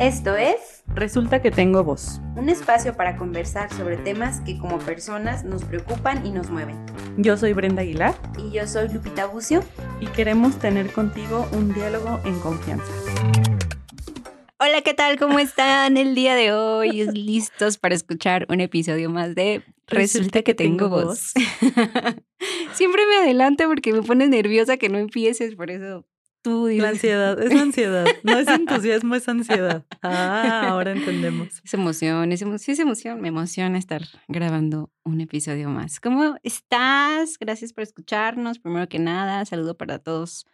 Esto es Resulta que tengo voz. un espacio para conversar sobre temas que como personas nos preocupan y nos mueven. Yo soy Brenda Aguilar Y yo soy Lupita Bucio. y queremos tener contigo un diálogo en confianza. Hola, ¿qué tal? ¿Cómo están el día de hoy? ¿Listos para escuchar un episodio más de Resulta que tengo voz? Siempre me adelanto porque me pones nerviosa que no empieces, por eso tú La ansiedad, es ansiedad. No es entusiasmo, es ansiedad. Ah, ahora entendemos. Es emoción, es emoción, sí es emoción. Me emociona estar grabando un episodio más. ¿Cómo estás? Gracias por escucharnos. Primero que nada, saludo para todos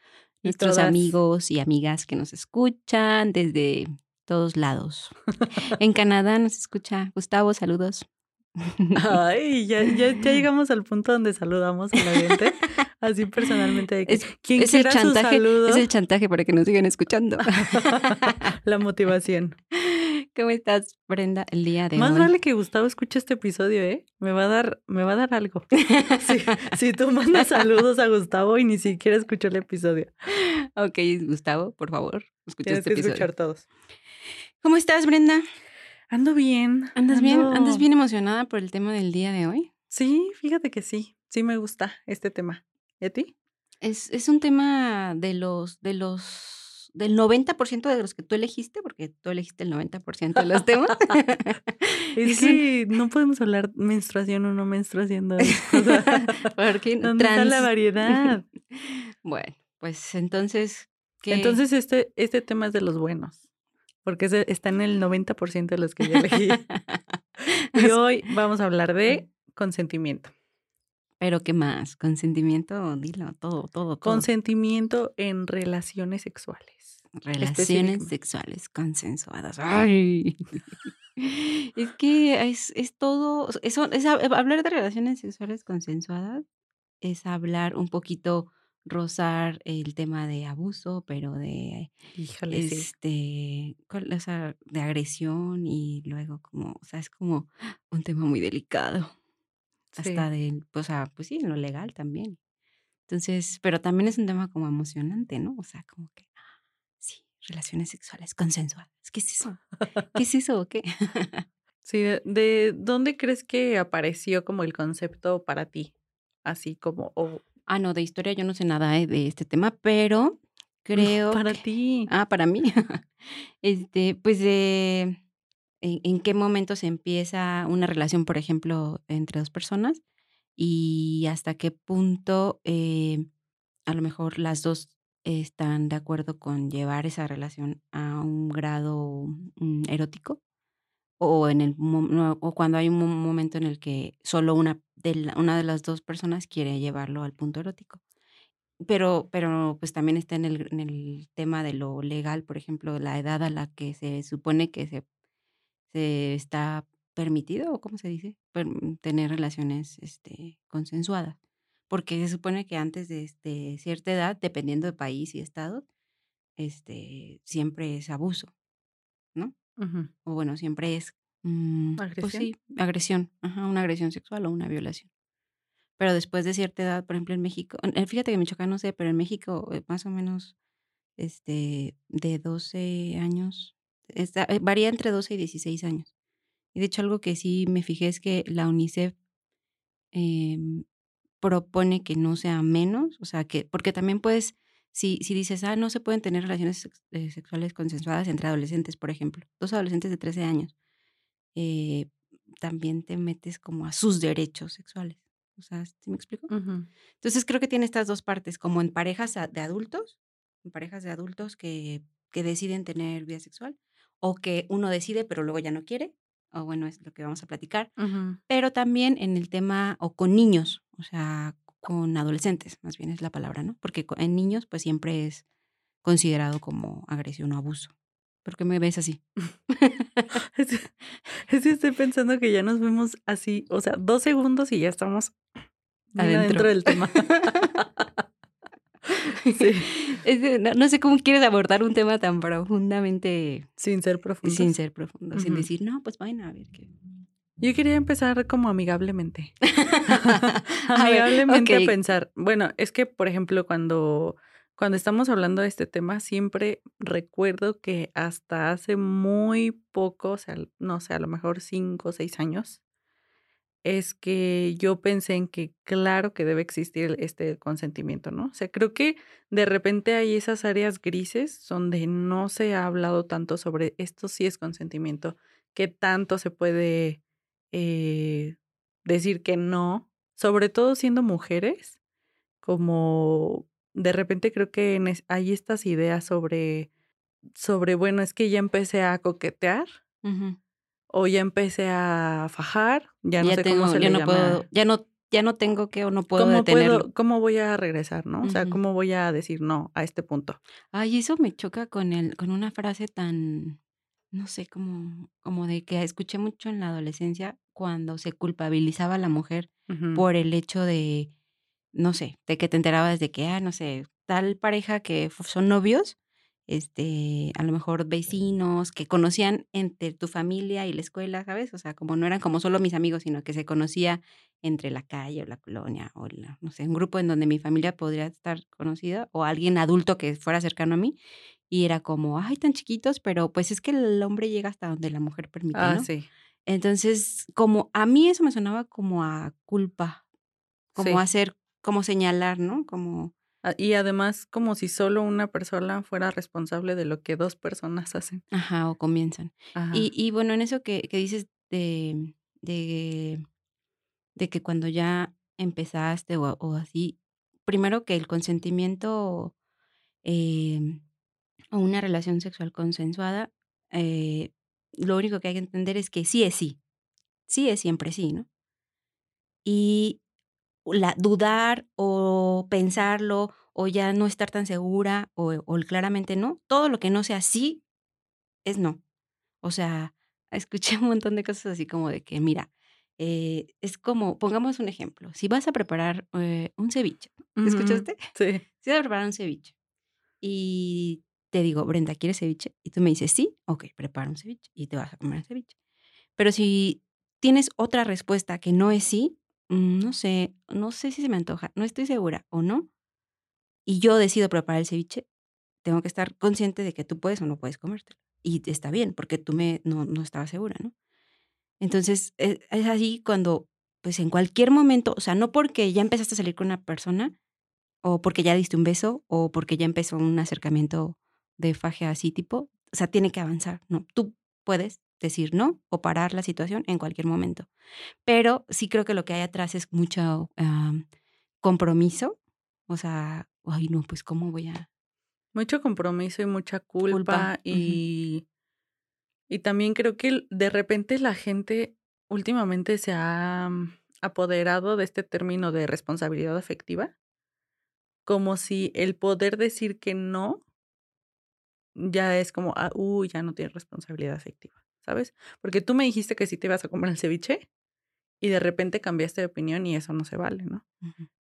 Y nuestros todas. amigos y amigas que nos escuchan desde todos lados. en Canadá nos escucha Gustavo, saludos. Ay, ya, ya, ya llegamos al punto donde saludamos a la gente, así personalmente. Es- quien es el su chantaje, es el chantaje para que nos sigan escuchando. la motivación. ¿Cómo estás, Brenda, el día de Más hoy? vale que Gustavo escuche este episodio, ¿eh? Me va a dar, me va a dar algo. Si, si tú mandas saludos a Gustavo y ni siquiera escuchó el episodio. Ok, Gustavo, por favor, escucha Tienes este que episodio. escuchar todos. ¿Cómo estás, Brenda? Ando bien. ¿Andas bien? ¿Andas bien emocionada por el tema del día de hoy? Sí, fíjate que sí. Sí me gusta este tema. ¿Y a ti? Es, es un tema de los, de los, del 90% de los que tú elegiste, porque tú elegiste el 90% de los temas. Es que no podemos hablar menstruación o no menstruación. ¿no? O sea, Porque ¿Dónde está la trans- variedad? Bueno, pues entonces, ¿qué? Entonces este, este tema es de los buenos. Porque está en el 90% de los que yo elegí. y hoy vamos a hablar de consentimiento. Pero ¿qué más? Consentimiento, dilo, todo, todo, todo. Consentimiento en relaciones sexuales. Relaciones sexuales consensuadas. Ay. Es que es, es todo, eso, es hab- hablar de relaciones sexuales consensuadas es hablar un poquito, rozar el tema de abuso, pero de Híjole, este. O sea, de agresión y luego como, o sea, es como un tema muy delicado. Hasta de, o sea, pues sí, en lo legal también. Entonces, pero también es un tema como emocionante, ¿no? O sea, como que, sí, relaciones sexuales consensuadas. ¿Qué es eso? ¿Qué es eso o qué? Sí, de, de dónde crees que apareció como el concepto para ti? Así como, o Ah, no, de historia yo no sé nada eh, de este tema, pero creo para que- ti. Ah, para mí. este, pues de en, en qué momento se empieza una relación, por ejemplo, entre dos personas y hasta qué punto eh, a lo mejor las dos están de acuerdo con llevar esa relación a un grado mm, erótico o en el o cuando hay un mo- momento en el que solo una de una de las dos personas quiere llevarlo al punto erótico. Pero, pero pues también está en el, tema de lo legal, por ejemplo, la edad a la que se supone que se, se está permitido, o cómo se dice, Per- tener relaciones este, consensuadas. Porque se supone que antes de este, cierta edad, dependiendo de país y estado, este, siempre es abuso, ¿no? O bueno, siempre es... mm, Pues ¿Agresión? sí, agresión, ajá, una agresión sexual o una violación. Pero después de cierta edad, por ejemplo, en México, fíjate que en Michoacán no sé, pero en México eh, más o menos este, de 12 años, está, eh, varía entre 12 y 16 años. Y de hecho algo que sí me fijé es que la UNICEF em, propone que no sea menos, o sea, que, porque también puedes, si, si dices, ah, no se pueden tener relaciones eh, sexuales consensuadas entre adolescentes, por ejemplo, dos adolescentes de 13 años, eh, también te metes como a sus derechos sexuales. O sea, ¿sí me explico? Ujú. Entonces creo que tiene estas dos partes, como en parejas de adultos, en parejas de adultos que, que deciden tener vida sexual, o que uno decide pero luego ya no quiere, o bueno, es lo que vamos a platicar, Ujú. pero también en el tema, o con niños, o sea, con adolescentes, más bien es la palabra, ¿no? Porque en niños pues siempre es considerado como agresión o abuso. ¿Por qué me ves así? Es, es que estoy pensando que ya nos vemos así, o sea, dos segundos y ya estamos Adentro. adentro del tema. Sí. Es no, no sé cómo quieres abordar un tema tan profundamente Sin ser profundo. sin ser profundo, sin decir, no, pues vayan a ver qué. Yo quería empezar como amigablemente. Amigablemente a pensar. Bueno, es que, por ejemplo, cuando cuando estamos hablando de este tema, siempre recuerdo que hasta hace muy poco, o sea, no sé, a lo mejor cinco o seis años, es que yo pensé en que claro que debe existir este consentimiento, ¿no? O sea, creo que de repente hay esas áreas grises donde no se ha hablado tanto sobre esto sí es consentimiento, qué tanto se puede eh, decir que no, sobre todo siendo mujeres, como de repente creo que hay estas ideas sobre, sobre, bueno, es que ya empecé a coquetear o ya empecé a fajar, ya no sé cómo se ya le no puedo, ya no, ya no tengo que o no puedo ¿Cómo detenerlo. ¿Cómo voy a regresar, no? O sea, ¿cómo voy a decir no a este punto? Ay, eso me choca con el, con una frase tan, no sé, como, como de que escuché mucho en la adolescencia cuando se culpabilizaba a la mujer por el hecho de, no sé, de que te enterabas de que, ah, no sé, tal pareja que son novios este, a lo mejor vecinos que conocían entre tu familia y la escuela, ¿sabes? O sea, como no eran como solo mis amigos, sino que se conocía entre la calle o la colonia o no sé, un grupo en donde mi familia podría estar conocida o alguien adulto que fuera cercano a mí y era como, ay, tan chiquitos, pero pues es que el hombre llega hasta donde la mujer permite, ah, sí. Entonces, como a mí eso me sonaba como a culpa, como a hacer, como señalar, ¿no? Como Ah, y además, como si solo una persona fuera responsable de lo que dos personas hacen. Ajá, o comienzan. Y, y bueno, en eso que, que dices de, de, de, que cuando ya empezaste o, o así, primero que el consentimiento eh, o una relación sexual consensuada, eh, lo único que hay que entender es que sí es sí. Sí es siempre sí, ¿no? Y la, dudar o pensarlo o ya no estar tan segura o, claramente no. Todo lo que no sea sí es no. O sea, escuché un montón de cosas así como de que, mira, eh, es como, pongamos un ejemplo, si vas a preparar eh, un ceviche, ¿escuchaste? Sí. Si vas a preparar un ceviche y te digo, Brenda, ¿quieres ceviche? Y tú me dices, sí, ok, prepara un ceviche y te vas a comer el ceviche. Pero si tienes otra respuesta que no es sí, Mm, no sé, no sé si se me antoja, no estoy segura o no. Y yo decido preparar el ceviche, tengo que estar consciente de que tú puedes o no puedes comértelo. Y está bien, porque tú me, no, no estabas segura, ¿no? Entonces, es, es así cuando, pues en cualquier momento, o sea, no porque ya empezaste a salir con una persona, o porque ya diste un beso, o porque ya empezó un acercamiento de faje así tipo, o sea, tiene que avanzar, ¿no? Tú puedes decir no o parar la situación en cualquier momento. Pero sí creo que lo que hay atrás es mucho compromiso. O sea, ay, no, pues cómo voy a... Mucho compromiso y mucha culpa, y, y también creo que de repente la gente últimamente se ha mm, apoderado de este término de responsabilidad afectiva, como si el poder decir que no ya es como, ah, uy, ya no tiene responsabilidad afectiva. ¿sabes? Porque tú me dijiste que sí te ibas a comer el ceviche y de repente cambiaste de opinión y eso no se vale, ¿no?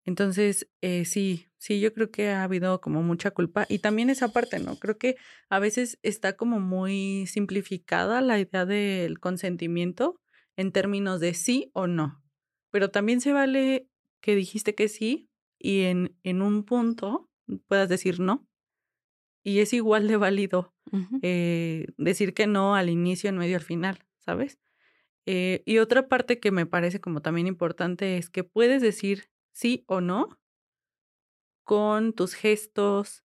Entonces, eh, sí, sí, yo creo que ha habido como mucha culpa y también esa parte, ¿no? Creo que a veces está como muy simplificada la idea del consentimiento en términos de sí o no, pero también se vale que dijiste que sí y en, en un punto puedas decir no y es igual de válido eh, decir que no al inicio, en medio, al final, ¿sabes? Eh, y otra parte que me parece como también importante es que puedes decir sí o no con tus gestos,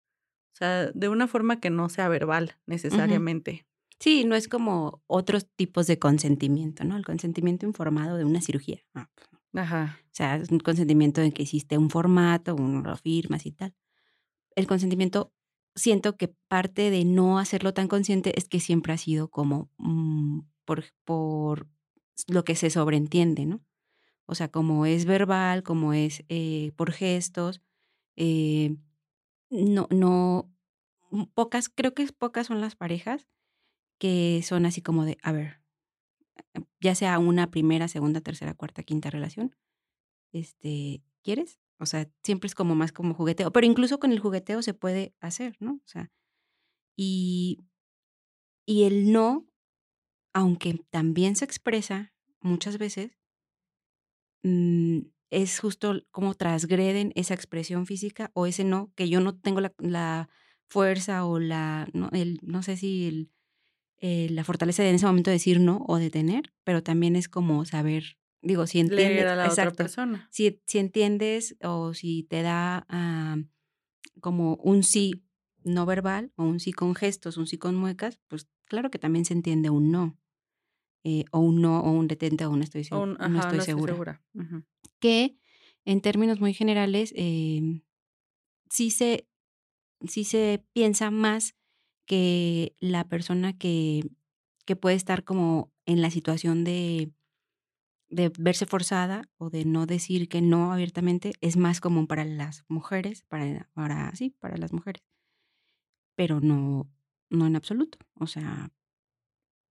o sea, de una forma que no sea verbal necesariamente. Sí, no es como otros tipos de consentimiento, ¿no? El consentimiento informado de una cirugía. Pues Ajá. O sea, es un consentimiento en que hiciste un formato, uno lo firmas y tal. El consentimiento siento que parte de no hacerlo tan consciente es que siempre ha sido como mm, por, por lo que se sobreentiende, ¿no? O sea, como es verbal, como es eh, por gestos, eh, no, no, mm, pocas, creo que pocas son las parejas que son así como de, a ver, ya sea una primera, segunda, tercera, cuarta, quinta relación, este, ¿quieres? O sea, siempre es como más como jugueteo, pero incluso con el jugueteo se puede hacer, ¿no? O sea, y, y el no, aunque también se expresa muchas veces, mm, es justo como transgreden esa expresión física o ese no, que yo no tengo la, fuerza o la, no, el, no sé si el, eh, la fortaleza de en ese momento decir no o detener, pero también es como saber, digo, si entiendes, a la otra persona. Si, si, entiendes o si te da ah, como un sí no verbal o un sí con gestos, un sí con muecas, pues claro que también se entiende un no. Eh, o un no, o un detente, o no estoy, no estoy segura. Que en términos muy generales, em, sí, se, sí se piensa más que la persona que, que puede estar como en la situación de, de verse forzada o de no decir que no abiertamente es más común para las mujeres, para, para sí, para las mujeres. Pero no, no en absoluto. O sea,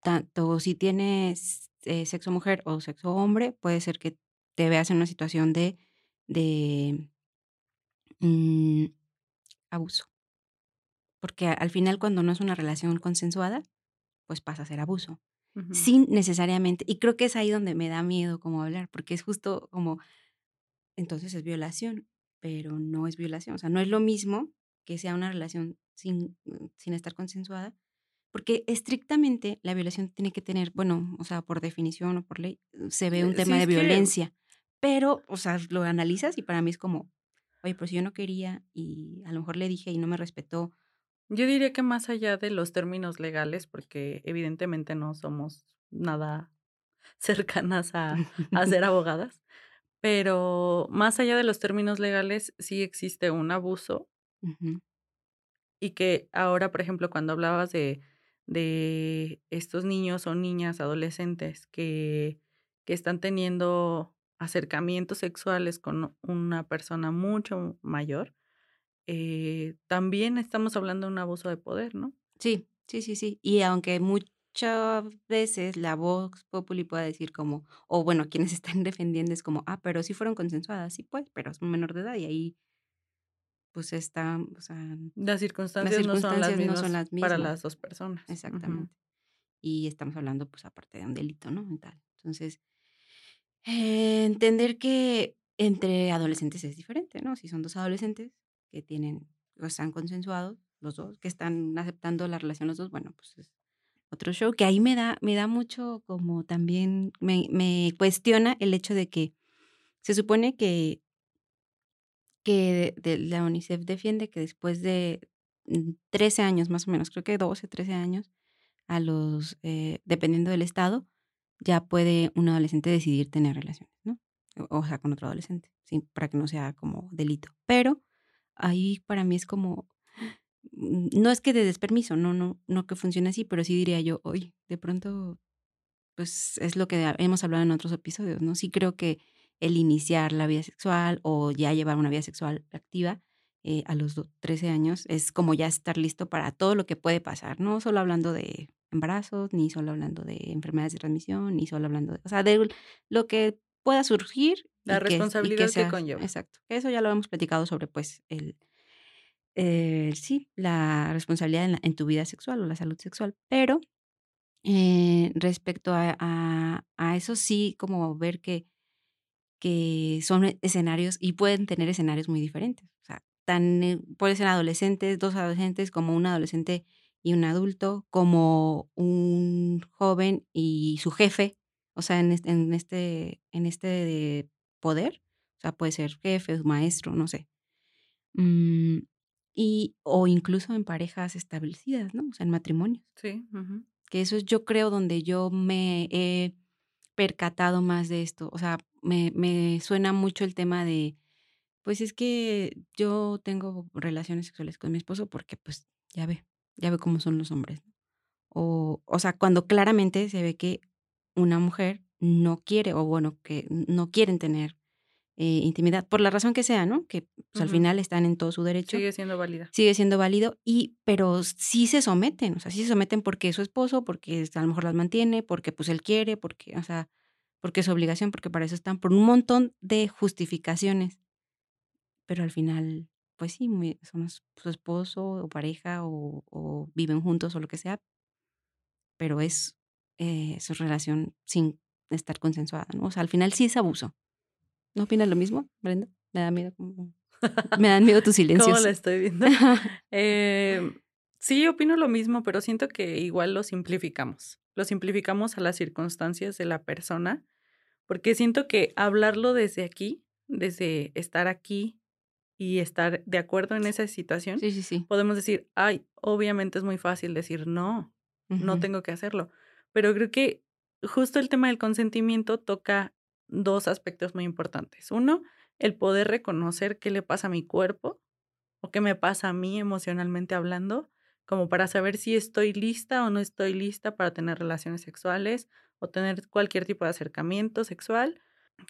tanto si tienes eh, sexo mujer o sexo hombre, puede ser que te veas en una situación de, de mm, abuso. Porque al final cuando no es una relación consensuada, pues pasa a ser abuso. Sin necesariamente, y creo que es ahí donde me da miedo como hablar, porque es justo como, entonces es violación, pero no es violación. O sea, no es lo mismo que sea una relación sin, sin estar consensuada porque estrictamente la violación tiene que tener, bueno, o sea, por definición o por ley, se ve un eh, tema de violencia. Pero, o sea, lo analizas y para mí es como, oye, pues yo no quería y a lo mejor le dije y no me respetó. Yo diría que más allá de los términos legales, porque evidentemente no somos nada cercanas a, a ser abogadas, pero más allá de los términos legales, sí existe un abuso. Y que ahora, por ejemplo, cuando hablabas de de estos niños o niñas, adolescentes que, que están teniendo acercamientos sexuales con una persona mucho mayor, eh, también estamos hablando de un abuso de poder, ¿no? Sí, sí, sí, sí. Y aunque muchas veces la Vox Populi pueda decir como, o bueno, quienes están defendiendo es como, ah, pero sí fueron consensuadas, sí, pues, pero es un menor de edad y ahí pues está, o sea, las circunstancias, no, son las mismas para las dos personas. Exactamente. Y estamos hablando, pues, aparte de un delito, ¿no? Entonces, eh, entender que entre adolescentes es diferente, ¿no? Si son dos adolescentes que tienen, o están consensuados, los dos, que están aceptando la relación los dos, bueno, pues es otro show, que ahí me da, me da mucho como también, me, me cuestiona el hecho de que se supone que que la UNICEF defiende que después de 13 mm, años más o menos, creo que 12, 13 años, a los, eh, dependiendo del estado, ya puede un adolescente decidir tener relaciones, ¿no? O, sea, con otro adolescente, ¿sí? para que no sea como delito. Pero ahí para mí es como, mm, no es que de despermiso, no, no, no que funcione así, pero sí diría yo, oye, de pronto, pues es lo que hemos hablado en otros episodios, ¿no? Sí creo que el iniciar la vida sexual o ya llevar una vida sexual activa eh, a los 13 años es como ya estar listo para todo lo que puede pasar, no solo hablando de embarazos, ni solo hablando de enfermedades de transmisión, ni solo hablando de, o sea, de lo que pueda surgir. La responsabilidad que, conlleva. Exacto. Eso ya lo hemos platicado sobre, pues, el, eh, sí, la responsabilidad en, tu vida sexual o la salud sexual. Pero eh, respecto a, a, eso, sí, como ver que que son escenarios y pueden tener escenarios muy diferentes. O sea, tan, eh, pueden ser adolescentes, dos adolescentes, como un adolescente y un adulto, como un joven y su jefe, o sea, en este, en este, en este poder, o sea, puede ser jefe, maestro, no sé. Mm, y, o incluso en parejas establecidas, ¿no? O sea, en matrimonios. Sí. Que eso es, yo creo, donde yo me he percatado más de esto. O sea, me, me suena mucho el tema de, pues es que yo tengo relaciones sexuales con mi esposo porque pues ya ve, ya ve cómo son los hombres. O, o sea, cuando claramente se ve que una mujer no quiere, o bueno, que no quieren tener eh, intimidad, por la razón que sea, ¿no? Que pues, al final están en todo su derecho. Sigue siendo válida. Sigue siendo válido, y, pero sí se someten, o sea, sí se someten porque es su esposo, porque a lo mejor las mantiene, porque pues él quiere, porque, o sea, porque es obligación, porque para eso están, por un montón de justificaciones. Pero al final, pues sí, son su esposo o pareja o, viven juntos o lo que sea, pero es eh, su relación sin estar consensuada, ¿no? O sea, al final sí es abuso. ¿No opinas lo mismo, Brenda? Me da miedo. Me dan miedo tus silencios. ¿Cómo la estoy viendo? eh, sí, opino lo mismo, pero siento que igual lo simplificamos. Lo simplificamos a las circunstancias de la persona, porque siento que hablarlo desde aquí, desde estar aquí y estar de acuerdo en esa situación, sí, sí, sí. podemos decir, ay, obviamente es muy fácil decir no, no tengo que hacerlo. Pero creo que justo el tema del consentimiento toca dos aspectos muy importantes. Uno, el poder reconocer qué le pasa a mi cuerpo o qué me pasa a mí emocionalmente hablando, como para saber si estoy lista o no estoy lista para tener relaciones sexuales o tener cualquier tipo de acercamiento sexual,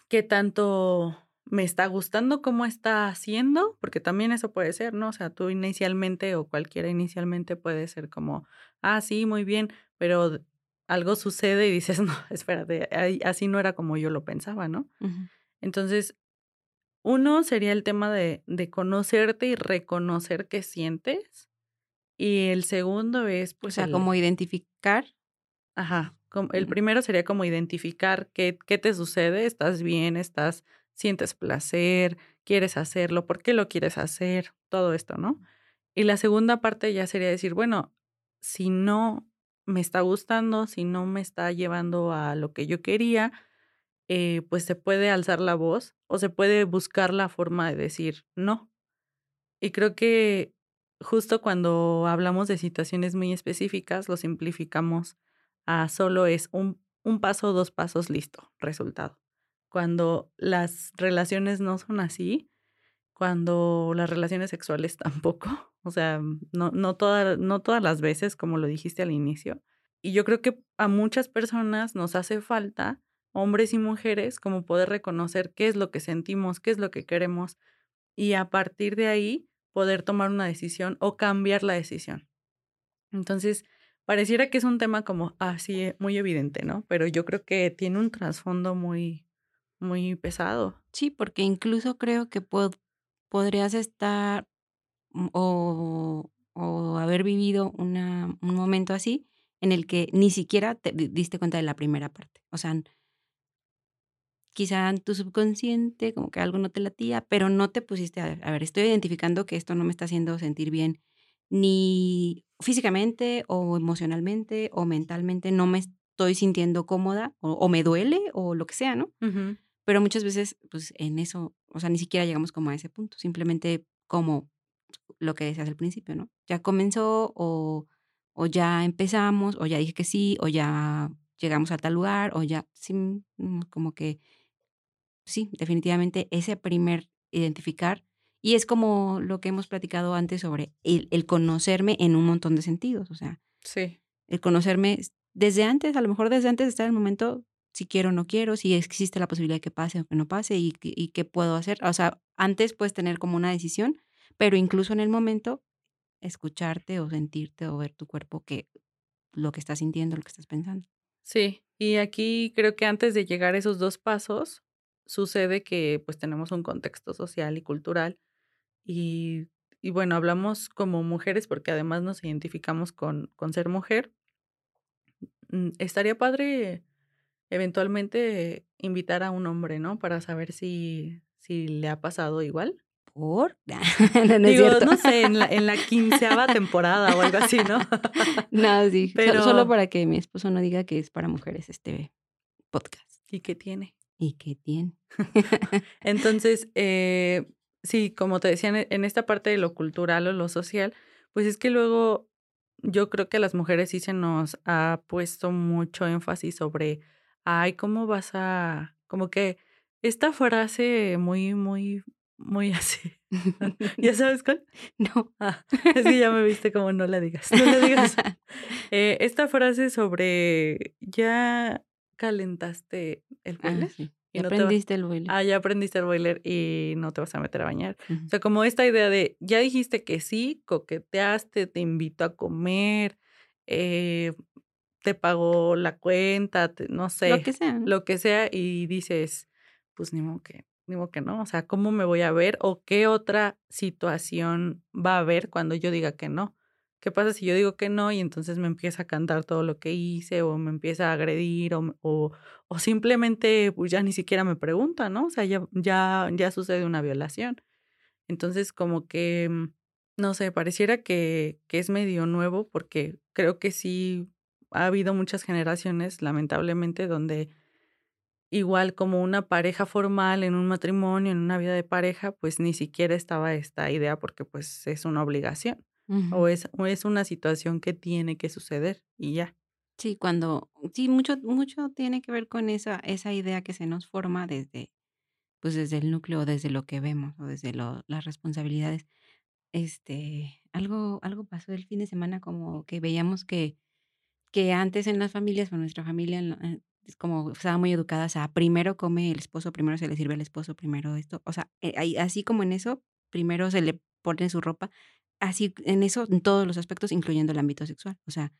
qué tanto me está gustando cómo está haciendo, porque también eso puede ser, ¿no? O sea, tú inicialmente o cualquiera inicialmente puede ser como, ah, sí, muy bien, pero algo sucede y dices, no, espérate, así no era como yo lo pensaba, ¿no? Entonces, uno sería el tema de, de, conocerte y reconocer qué sientes. Y el segundo es, pues. O sea, como identificar. Ajá. el primero sería como identificar qué, qué te sucede. ¿Estás bien? ¿Estás. sientes placer? ¿Quieres hacerlo? ¿Por qué lo quieres hacer? Todo esto, ¿no? Y la segunda parte ya sería decir, bueno, si no me está gustando, si no me está llevando a lo que yo quería, eh, pues se puede alzar la voz o se puede buscar la forma de decir no. Y creo que justo cuando hablamos de situaciones muy específicas, lo simplificamos a solo es un, un paso, dos pasos, listo, resultado. Cuando las relaciones no son así, cuando las relaciones sexuales tampoco, o sea, no, no, no todas las veces, como lo dijiste al inicio. Y yo creo que a muchas personas nos hace falta, hombres y mujeres, como poder reconocer qué es lo que sentimos, qué es lo que queremos, y a partir de ahí poder tomar una decisión o cambiar la decisión. Entonces, pareciera que es un tema como así muy evidente, ¿no? Pero yo creo que tiene un trasfondo muy, muy pesado. Sí, porque incluso creo que podrías estar mm, o, haber vivido una, un momento así en el que ni siquiera te diste cuenta de la primera parte. O sea, quizá en tu subconsciente como que algo no te latía, pero no te pusiste a, a ver, estoy identificando que esto no me está haciendo sentir bien ni físicamente o emocionalmente o mentalmente, no me estoy sintiendo cómoda o, me duele o lo que sea, ¿no? Pero muchas veces, pues en eso, o sea, ni siquiera llegamos como a ese punto, simplemente como lo que decías al principio, ¿no? Ya comenzó o, o ya empezamos o ya dije que sí o ya llegamos a tal lugar o ya, sí, mm, como que sí, definitivamente ese primer identificar. Y es como lo que hemos platicado antes sobre el, el, conocerme en un montón de sentidos. O sea, sí. el conocerme desde antes, a lo mejor desde antes de estar en el momento, si quiero o no quiero, si existe la posibilidad de que pase o que no pase y, y qué puedo hacer. O sea, antes puedes tener como una decisión, pero incluso en el momento, escucharte o sentirte o ver tu cuerpo que lo que estás sintiendo, lo que estás pensando. Sí, y aquí creo que antes de llegar a esos dos pasos, sucede que pues tenemos un contexto social y cultural y, y bueno, hablamos como mujeres porque además nos identificamos con, con ser mujer. Mm, estaría padre eventualmente invitar a un hombre, ¿no? Para saber si, si le ha pasado igual. ¿Por? no, Digo, no sé, en la, en la quinceava temporada o algo así, ¿no? no, sí, Pero... solo para que mi esposo no diga que es para mujeres este podcast. ¿Y qué tiene? ¿Y qué tiene? Entonces, eh, sí, como te decía, en esta parte de lo cultural o lo social, pues es que luego yo creo que a las mujeres sí se nos ha puesto mucho énfasis sobre, ay, ¿cómo vas a, como que esta frase muy, muy, muy así. ¿Ya sabes cuál? No. Ah, es que ya me viste como no la digas. No la digas. Eh, esta frase sobre ya calentaste el ah, boiler. Y aprendiste el boiler. Ah, ya aprendiste el boiler y no te vas a meter a bañar. O sea, como esta idea de, ya dijiste que sí, coqueteaste, te invito a comer, eh, te pagó la cuenta, no sé. Lo que sea. Lo que sea y dices, pues ni modo que, modo que no. O sea, ¿cómo me voy a ver o qué otra situación va a haber cuando yo diga que no? ¿Qué pasa si yo digo que no y entonces me empieza a cantar todo lo que hice o me empieza a agredir o, o, o simplemente pues ya ni siquiera me pregunta, ¿no? O sea, ya, ya, ya sucede una violación. Entonces, como que, mm, no sé, pareciera que, que es medio nuevo porque creo que sí ha habido muchas generaciones, lamentablemente, donde igual como una pareja formal en un matrimonio, en una vida de pareja, pues ni siquiera estaba esta idea porque pues es una obligación o, es, o es una situación que tiene que suceder y ya. Sí, cuando, sí, mucho, mucho tiene que ver con esa, esa idea que se nos forma desde, pues desde el núcleo, desde lo que vemos o desde lo, las responsabilidades. Este, algo, algo pasó el fin de semana como que veíamos que, que antes en las familias o nuestra familia como estaba muy educada, o sea, primero come el esposo, primero se le sirve al esposo, primero esto, o sea, eh, así como en eso, primero se le pone su ropa, así en eso, en todos los aspectos, incluyendo el ámbito sexual, o sea,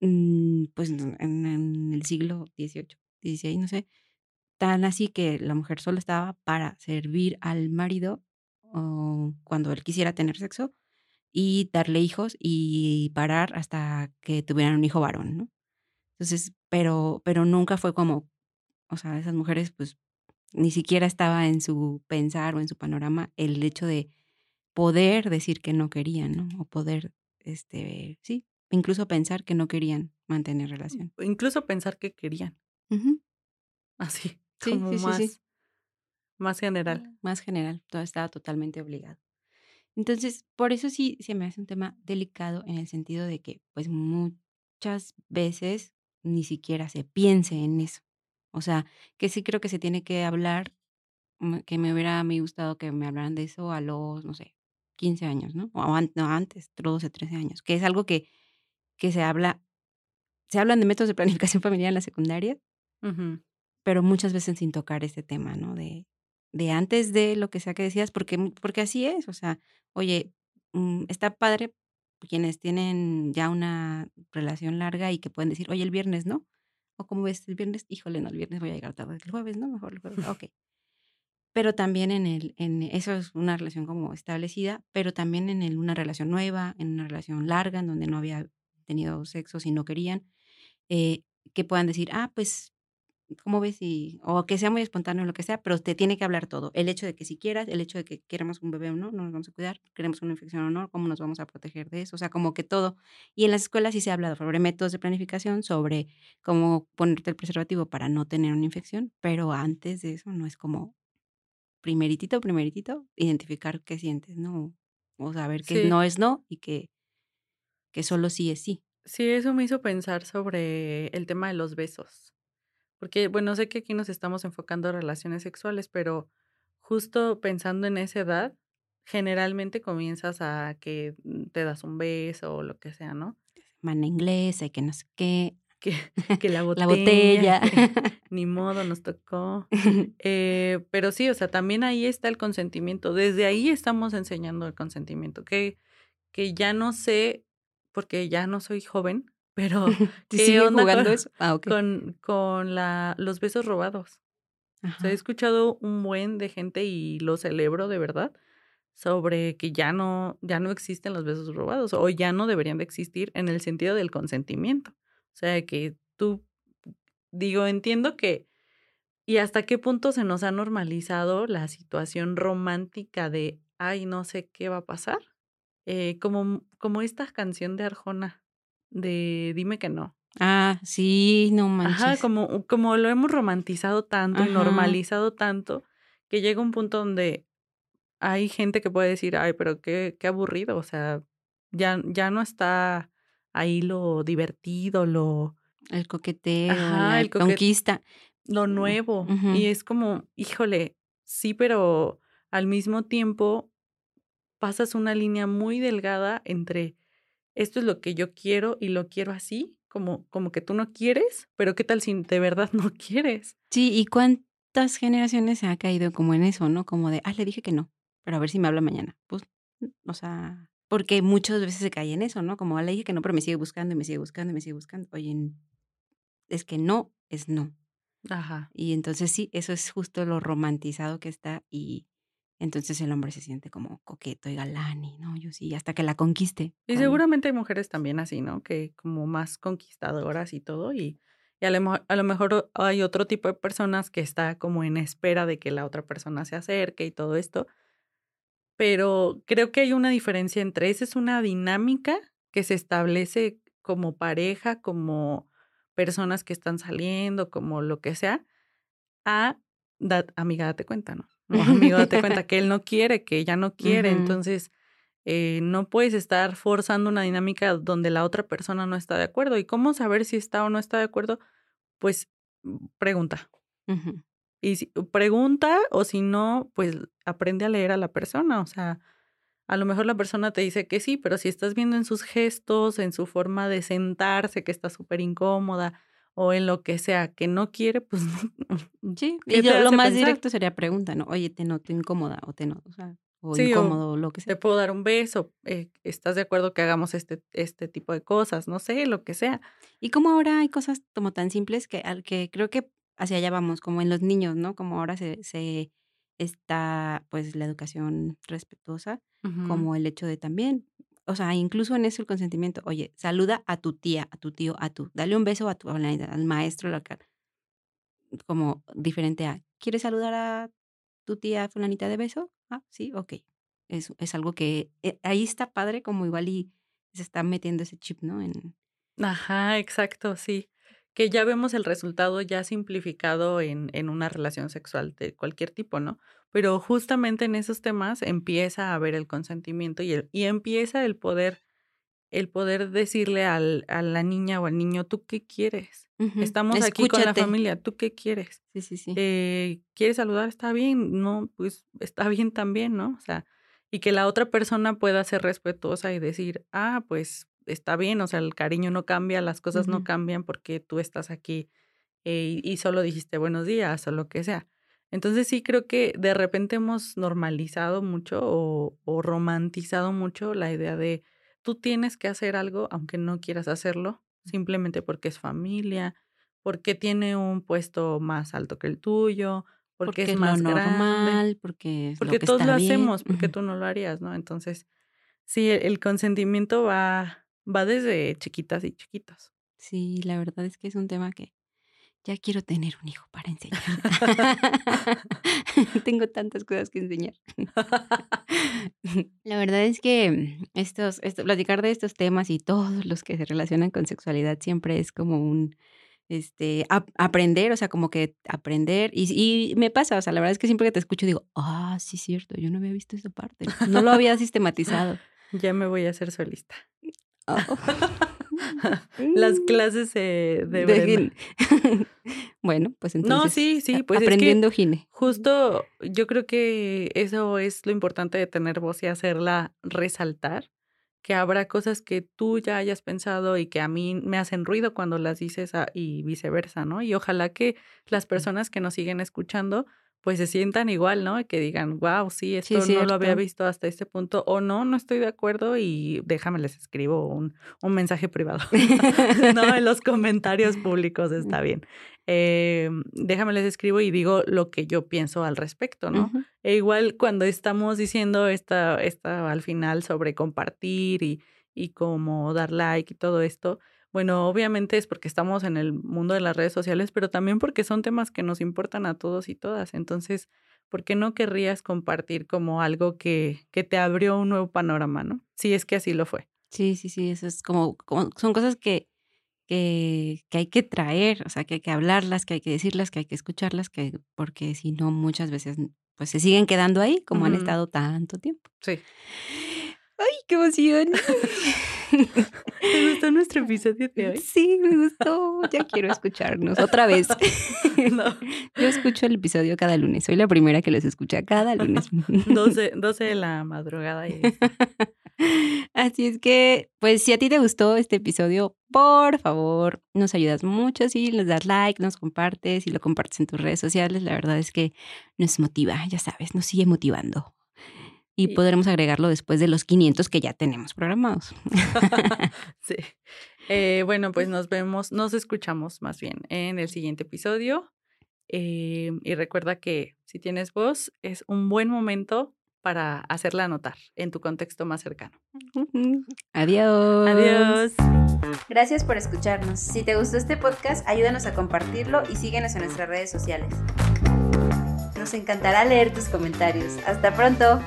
mm, pues en, el siglo XVIII, XVI, no sé, tan así que la mujer solo estaba para servir al marido cuando él quisiera tener sexo y darle hijos y parar hasta que tuvieran un hijo varón, ¿no? Entonces, pero, pero nunca fue como, o sea, esas mujeres pues ni siquiera estaba en su pensar o en su panorama el hecho de poder decir que no querían, ¿no? O poder, este, sí, incluso pensar que no querían mantener relación. Incluso pensar que querían. Así, sí, como sí, más, sí, más general. Más general, todo estaba totalmente obligado. Entonces, por eso sí se me hace un tema delicado en el sentido de que, pues, muchas veces ni siquiera se piense en eso. O sea, que sí creo que se tiene que hablar, mm, que me hubiera me gustado que me hablaran de eso a los, no sé, 15 años, ¿no? O no, antes, 12, 13 años, que es algo que, que se habla, se hablan de métodos de planificación familiar en la secundaria, pero muchas veces sin tocar este tema, ¿no? De, de antes de lo que sea que decías, porque, porque así es, o sea, oye, mm, está padre quienes tienen ya una relación larga y que pueden decir, oye, el viernes, ¿no? O como ves, el viernes, híjole, no, el viernes voy a llegar tarde, el jueves, ¿no? Mejor el jueves, ok. Pero también en el, en eso es una relación como establecida, pero también en el, una relación nueva, en una relación larga, en donde no había tenido sexo si no querían, eh, que puedan decir, ah, pues ¿cómo ves? Y, o que sea muy espontáneo, lo que sea, pero te tiene que hablar todo. El hecho de que si quieras, el hecho de que queremos un bebé o no, no nos vamos a cuidar, queremos una infección o no, cómo nos vamos a proteger de eso, o sea, como que todo. Y en las escuelas sí se ha hablado sobre métodos de planificación, sobre cómo ponerte el preservativo para no tener una infección, pero antes de eso no es como primeritito, primeritito, identificar qué sientes, ¿no? O saber que no es no y que, que solo sí es sí. Sí, eso me hizo pensar sobre el tema de los besos. Porque, bueno, sé que aquí nos estamos enfocando en relaciones sexuales, pero justo pensando en esa edad, generalmente comienzas a que mm, te das un beso o lo que sea, ¿no? Mano inglesa y que no sé qué. Que, que la botella. la botella. ni modo, nos tocó. Eh, pero sí, o sea, también ahí está el consentimiento. Desde ahí estamos enseñando el consentimiento, que, que ya no sé, porque ya no soy joven, pero, ¿qué onda jugando con, eso? Ah, con, con la, los besos robados? O sea, he escuchado un buen de gente y lo celebro de verdad sobre que ya no, ya no existen los besos robados o ya no deberían de existir en el sentido del consentimiento. O sea, que tú, digo, entiendo que, y hasta qué punto se nos ha normalizado la situación romántica de, ay, no sé qué va a pasar. Eh, como, como esta canción de Arjona, de Dime que no. Ah, sí, no manches. Ajá, como, como lo hemos romantizado tanto y normalizado tanto que llega un punto donde hay gente que puede decir, ay, pero qué, qué aburrido, o sea, ya, ya no está ahí lo divertido, lo... El coqueteo, la el conquista. Lo nuevo. Y es como, híjole, sí, pero al mismo tiempo pasas una línea muy delgada entre esto es lo que yo quiero y lo quiero así, como, como que tú no quieres, pero ¿qué tal si de verdad no quieres? Sí, ¿y cuántas generaciones se ha caído como en eso, no? Como de, ah, le dije que no, pero a ver si me habla mañana. Pues, o sea, porque muchas veces se cae en eso, ¿no? Como, ah, le dije que no, pero me sigue buscando y me sigue buscando y me sigue buscando. Oye, es que no es no. Ajá. Y entonces sí, eso es justo lo romantizado que está y, Entonces el hombre se siente como coqueto y galán y no, yo sí, hasta que la conquiste. Y seguramente hay mujeres también así, ¿no? Que como más conquistadoras y todo y, a, lo, a, lo, mejor hay otro tipo de personas que está como en espera de que la otra persona se acerque y todo esto. Pero creo que hay una diferencia entre esa es una dinámica que se establece como pareja, como personas que están saliendo, como lo que sea, a amiga, date cuenta, ¿no? No, amigo, date cuenta que él no quiere, que ella no quiere. Entonces, eh, no puedes estar forzando una dinámica donde la otra persona no está de acuerdo. ¿Y cómo saber si está o no está de acuerdo? Pues mm, pregunta. Y si, pregunta o si no, pues aprende a leer a la persona. O sea, a lo mejor la persona te dice que sí, pero si estás viendo en sus gestos, en su forma de sentarse, que está súper incómoda, o en lo que sea que no quiere, pues Sí, y lo más directo sería pregunta, ¿no? Oye, te noto incómoda o te noto, o sea, o incómodo, o lo que sea. Te puedo dar un beso, eh, ¿estás de acuerdo que hagamos este, este tipo de cosas? No sé, lo que sea. Y como ahora hay cosas como tan simples que, al que creo que hacia allá vamos, como en los niños, ¿no? Como ahora se, se está, pues, la educación respetuosa, como el hecho de también o sea, incluso en eso el consentimiento, oye, saluda a tu tía, a tu tío, a tu, dale un beso a tu al maestro local. Como diferente a, ¿quieres saludar a tu tía fulanita de beso? Ah, sí, ok. Es, es algo que eh, ahí está padre, como igual y se está metiendo ese chip, ¿no? En... Ajá, exacto, sí. Que ya vemos el resultado ya simplificado en, en una relación sexual de cualquier tipo, ¿no? Pero justamente en esos temas empieza a haber el consentimiento y, el, y empieza el poder, el poder decirle al, a la niña o al niño, ¿tú qué quieres? Estamos aquí con la familia, ¿tú qué quieres? Sí, sí, sí. Eh, ¿Quieres saludar? Está bien, no, pues está bien también, ¿no? O sea, y que la otra persona pueda ser respetuosa y decir, ah, pues está bien, o sea, el cariño no cambia, las cosas no cambian porque tú estás aquí eh, y solo dijiste buenos días o lo que sea. Entonces sí creo que de repente hemos normalizado mucho o, romantizado mucho la idea de tú tienes que hacer algo aunque no quieras hacerlo, simplemente porque es familia, porque tiene un puesto más alto que el tuyo, porque, es más normal, porque porque todos lo hacemos, porque tú no lo harías, ¿no? Entonces, sí, el, consentimiento va va desde chiquitas y chiquitos. Sí, la verdad es que es un tema que ya quiero tener un hijo para enseñar. Tengo tantas cosas que enseñar. La verdad es que estos, esto, platicar de estos temas y todos los que se relacionan con sexualidad siempre es como un este aprender, o sea, como que aprender. Y, y, me pasa, o sea, la verdad es que siempre que te escucho digo, ah, sí, es cierto, yo no había visto esa parte. No lo había sistematizado. Ya me voy a hacer solista. Oh. Las mm. clases de, bueno, pues entonces. No, sí, sí, pues aprendiendo gine. Justo, yo creo que eso es lo importante de tener voz y hacerla resaltar. Que habrá cosas que tú ya hayas pensado y que a mí me hacen ruido cuando las dices y viceversa, ¿no? Y ojalá que las personas que nos siguen escuchando pues se sientan igual, ¿no? Que digan, wow, sí, esto no lo había visto hasta este punto, o no, no estoy de acuerdo y déjame les escribo un, un mensaje privado. no, en los comentarios públicos está bien. Eh, déjame les escribo y digo lo que yo pienso al respecto, ¿no? E igual cuando estamos diciendo esta, esta al final sobre compartir y, y cómo dar like y todo esto, bueno, obviamente es porque estamos en el mundo de las redes sociales, pero también porque son temas que nos importan a todos y todas. Entonces, ¿por qué no querrías compartir como algo que, que te abrió un nuevo panorama, no? Si es que así lo fue. Sí, sí, sí, eso es como, son cosas que, que, que, hay que traer, o sea, que hay que hablarlas, que hay que decirlas, que hay que escucharlas, que, porque si no, muchas veces pues se siguen quedando ahí como han estado tanto tiempo. Sí. ¡Ay, qué emoción! ¿Te gustó nuestro episodio de hoy? Sí, me gustó. Ya quiero escucharnos otra vez. Yo escucho el episodio cada lunes. Soy la primera que los escucha cada lunes. 12, 12 de la madrugada. Así es que, pues si a ti te gustó este episodio, por favor, nos ayudas mucho si nos das like, nos compartes y lo compartes en tus redes sociales. La verdad es que nos motiva, ya sabes, nos sigue motivando y podremos agregarlo después de los 500 que ya tenemos programados. sí. Eh, bueno, pues nos vemos, nos escuchamos más bien en el siguiente episodio Eh, y recuerda que si tienes voz, es un buen momento para hacerla notar en tu contexto más cercano. Adiós. Adiós. Gracias por escucharnos. Si te gustó este podcast, ayúdanos a compartirlo y síguenos en nuestras redes sociales. Nos encantará leer tus comentarios. Hasta pronto.